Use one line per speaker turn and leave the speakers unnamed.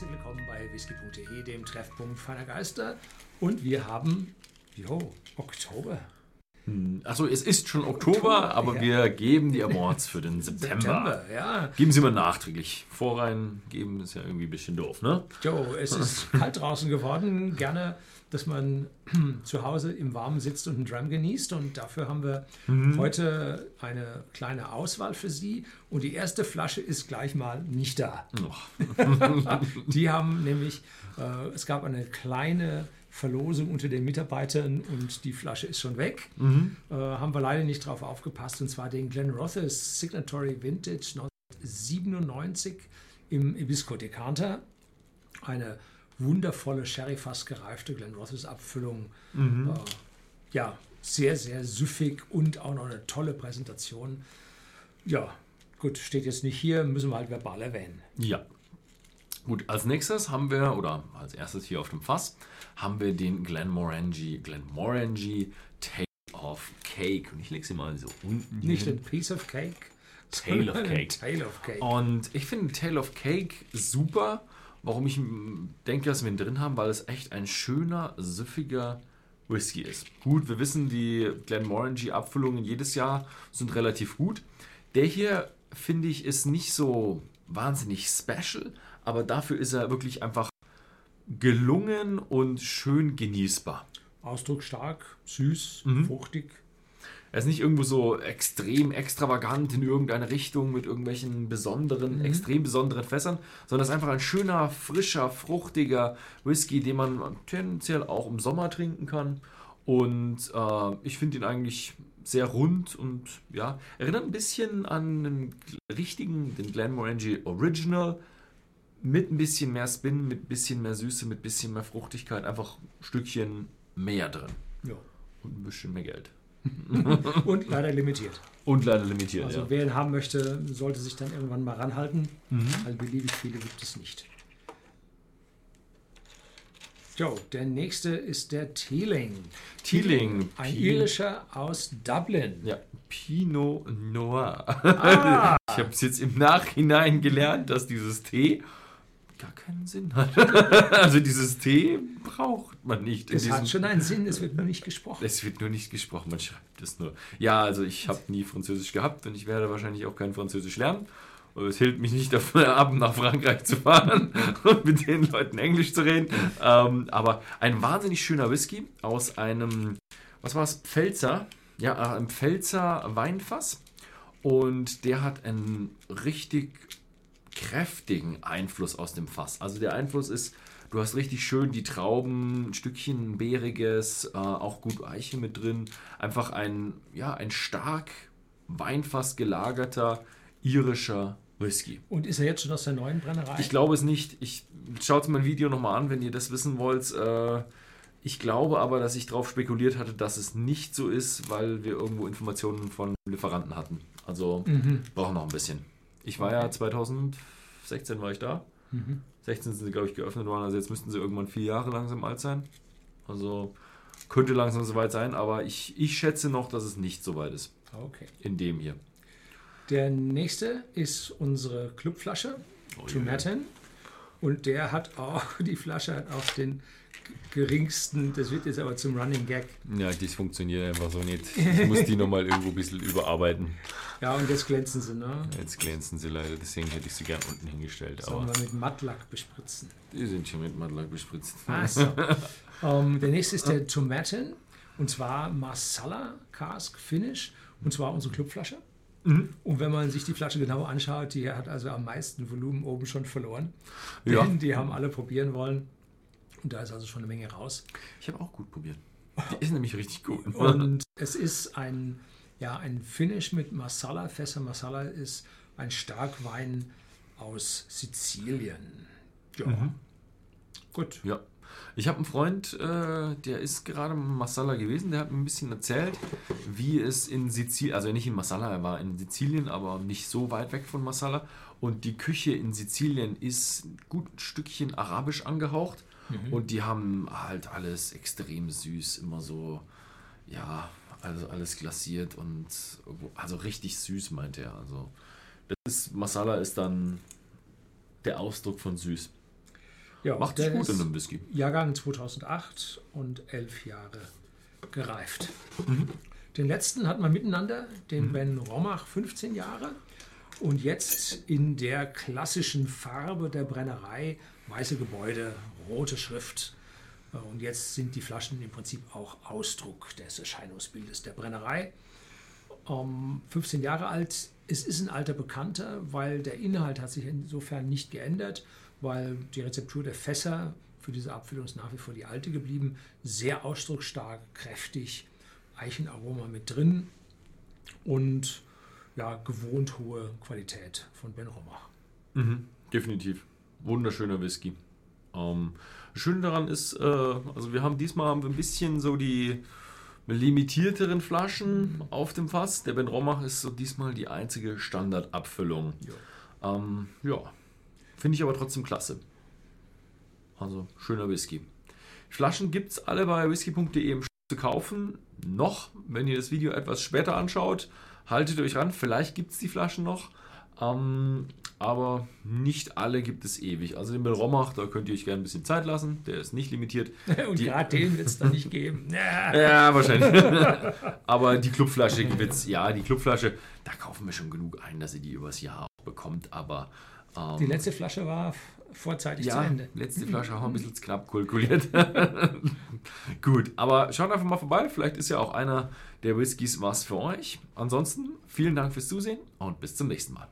herzlich willkommen bei whisky.de, dem Treffpunkt feiner Geister. Und wir haben, jo, Oktober.
Achso, es ist schon Oktober,
Oktober,
aber
ja.
wir geben die Awards für den September.
September, ja.
Geben sie mal nachträglich. Vorrein geben ist ja irgendwie ein bisschen doof, ne?
Jo, es ist kalt draußen geworden. Gerne, dass man zu Hause im Warmen sitzt und einen Drum genießt. Und dafür haben wir heute eine kleine Auswahl für Sie. Und die erste Flasche ist gleich mal nicht da.
Noch.
Die haben nämlich, äh, es gab eine kleine Verlosung unter den Mitarbeitern und die Flasche ist schon weg. Äh, haben wir leider nicht drauf aufgepasst. Und zwar den Glen Rothes Signatory Vintage 1997 im Ibisco Decanter. Eine wundervolle Sherry-Fass gereifte Glen Rothes Abfüllung. Äh, ja, sehr, sehr süffig und auch noch eine tolle Präsentation. Ja, gut, steht jetzt nicht hier, müssen wir halt verbal erwähnen.
Ja. Gut, als nächstes haben wir, oder als erstes hier auf dem Fass, haben wir den Glenmorangie, Glenmorangie Tale of Cake. Und ich lege sie mal so unten
Nicht
hin.
ein Piece of Cake.
Tale of Cake.
Tale of Cake.
Und ich finde Tale of Cake super. Warum ich mm, denke, dass wir ihn drin haben, weil es echt ein schöner, süffiger Whisky ist. Gut, wir wissen, die Glenmorangie-Abfüllungen jedes Jahr sind relativ gut. Der hier, finde ich, ist nicht so wahnsinnig special, aber dafür ist er wirklich einfach gelungen und schön genießbar.
Ausdruck stark, süß,
Mhm.
fruchtig.
Er ist nicht irgendwo so extrem extravagant in irgendeine Richtung mit irgendwelchen besonderen, extrem besonderen Fässern, sondern es ist einfach ein schöner, frischer, fruchtiger Whisky, den man tendenziell auch im Sommer trinken kann. Und äh, ich finde ihn eigentlich sehr rund und ja, erinnert ein bisschen an den richtigen, den Glenmorangie Original, mit ein bisschen mehr Spin, mit ein bisschen mehr Süße, mit ein bisschen mehr Fruchtigkeit, einfach ein Stückchen mehr drin
Ja.
und ein bisschen mehr Geld.
Und leider limitiert.
Und leider limitiert,
Also
ja.
wer ihn haben möchte, sollte sich dann irgendwann mal ranhalten,
Mhm.
weil beliebig viele gibt es nicht. Jo, der nächste ist der Teeling.
Teeling.
Ein
Pi-
irischer aus Dublin.
Ja, Pinot Noir.
Ah,
Ich habe es jetzt im Nachhinein gelernt, dass dieses Tee gar keinen Sinn hat. also dieses Tee braucht man nicht.
es hat schon einen Sinn, es wird nur nicht gesprochen.
es wird nur nicht gesprochen, man schreibt es nur. Ja, also ich habe nie Französisch gehabt und ich werde wahrscheinlich auch kein Französisch lernen. Aber es hält mich nicht davon ab, nach Frankreich zu fahren und mit den Leuten Englisch zu reden. Ähm, aber ein wahnsinnig schöner Whisky aus einem, was war es, Pfälzer, ja, äh, einem Pfälzer Weinfass. Und der hat einen richtig kräftigen Einfluss aus dem Fass. Also der Einfluss ist, du hast richtig schön die Trauben, ein Stückchen beeriges, äh, auch gut Eiche mit drin. Einfach ein, ja, ein stark Weinfass gelagerter irischer Whisky.
Und ist er jetzt schon aus der neuen Brennerei?
Ich glaube es nicht. Ich schaut mein Video nochmal an, wenn ihr das wissen wollt. Äh, ich glaube aber, dass ich darauf spekuliert hatte, dass es nicht so ist, weil wir irgendwo Informationen von Lieferanten hatten. Also
Mhm.
brauchen noch ein bisschen. Ich war ja
Okay.
2016 war ich da.
Mhm.
16 sind sie, glaube ich, geöffnet worden. Also jetzt müssten sie irgendwann vier Jahre langsam alt sein. Also könnte langsam soweit sein, aber ich, ich schätze noch, dass es nicht so weit ist.
Okay.
In dem hier.
Der nächste ist unsre Clubflasche,
Oh,
Trumatin. Und der hat auch, die Flasche hat auch den geringsten, das wird jetzt aber zum Running Gag.
Ja, das funktioniert einfach so nicht. Ich muss die nochmal irgendwo ein bisschen überarbeiten.
Ja, und jetzt glänzen sie, ne?
Jetzt glänzen sie leider, deswegen hätte ich sie gern unten hingestellt.
Sollen
Aber
wir mit Mattlack bespritzen.
die sind schon mit Mattlack bespritzt.
Also, ähm, der nächste ist der Tomatin. Und zwar Marsala Cask Finish. Und zwar unsere Clubflasche.
Mhm.
Und wenn man sich die Flasche genau anschaut, die hat also am meisten Volumen oben schon verloren.
Ja.
Denn die haben alle probieren wollen. Und da ist also schon eine Menge raus.
Ich habe auch gut probiert. Die ist nämlich richtig gut.
Und es ist ein, ja, ein Finish mit Marsala. Fässer Marsala ist ein Starkwein aus Sizilien. Ja.
Mhm.
Gut.
Ja. Ich habe einen Freund, äh, der ist gerade in Marsala gewesen, der hat mir ein bisschen erzählt, wie es in Sizilien, also nicht in Marsala, er war in Sizilien, aber nicht so weit weg von Marsala. Und die Küche in Sizilien ist gut ein Stückchen arabisch angehaucht. Und die haben halt alles extrem süß, immer so, ja, also alles glasiert und also richtig süß, meint er. Also das ist, Masala ist dann der Ausdruck von süß.
Ja,
Macht sich gut in einem Whisky.
Jahrgang 2008 und elf Jahre gereift. Den letzten hatten wir miteinander, den Ben Rommach, 15 Jahre. Und jetzt in der klassischen Farbe der Brennerei, weiße Gebäude, rote Schrift. Äh, Und jetzt sind die Flaschen im Prinzip auch Ausdruck des Erscheinungsbildes der Brennerei. Ähm, 15 Jahre alt, es ist ein alter Bekannter, weil der Inhalt hat sich insofern nicht geändert, weil die Rezeptur der Fässer für diese Abfüllung ist nach wie vor die alte geblieben. Sehr ausdrucksstark, kräftig, Eichenaroma mit drin und ja, gewohnt hohe Qualität von Ben Romach.
Mhm, definitiv. Wunderschöner Whisky. Ähm, schön daran ist, äh, also wir haben diesmal haben wir ein bisschen so die limitierteren Flaschen auf dem Fass. Der Ben Romach ist so diesmal die einzige Standardabfüllung. Ähm, ja, finde ich aber trotzdem klasse. Also schöner Whisky. Flaschen gibt es alle bei whisky.de im Shop zu kaufen. Noch, wenn ihr das Video etwas später anschaut, haltet euch ran. Vielleicht gibt es die Flaschen noch. Ähm, aber nicht alle gibt es ewig. Also den Ben Romach, da könnt ihr euch gerne ein bisschen Zeit lassen. Der ist nicht limitiert.
Und
Die-
gerade den wird es dann nicht geben. Ja.
Wahrscheinlich. Aber die Clubflasche gibt's, ja, die Clubflasche, da kaufen wir schon genug ein, dass ihr die übers Jahr bekommt. Aber ähm,
Die letzte Flasche war vorzeitig zu
ja,
Ende.
letzte Flasche haben wir ein bisschen zu knapp kalkuliert. Gut, aber schaut einfach mal vorbei. Vielleicht ist ja auch einer der Whiskys was für euch. Ansonsten vielen Dank fürs Zusehen und bis zum nächsten Mal.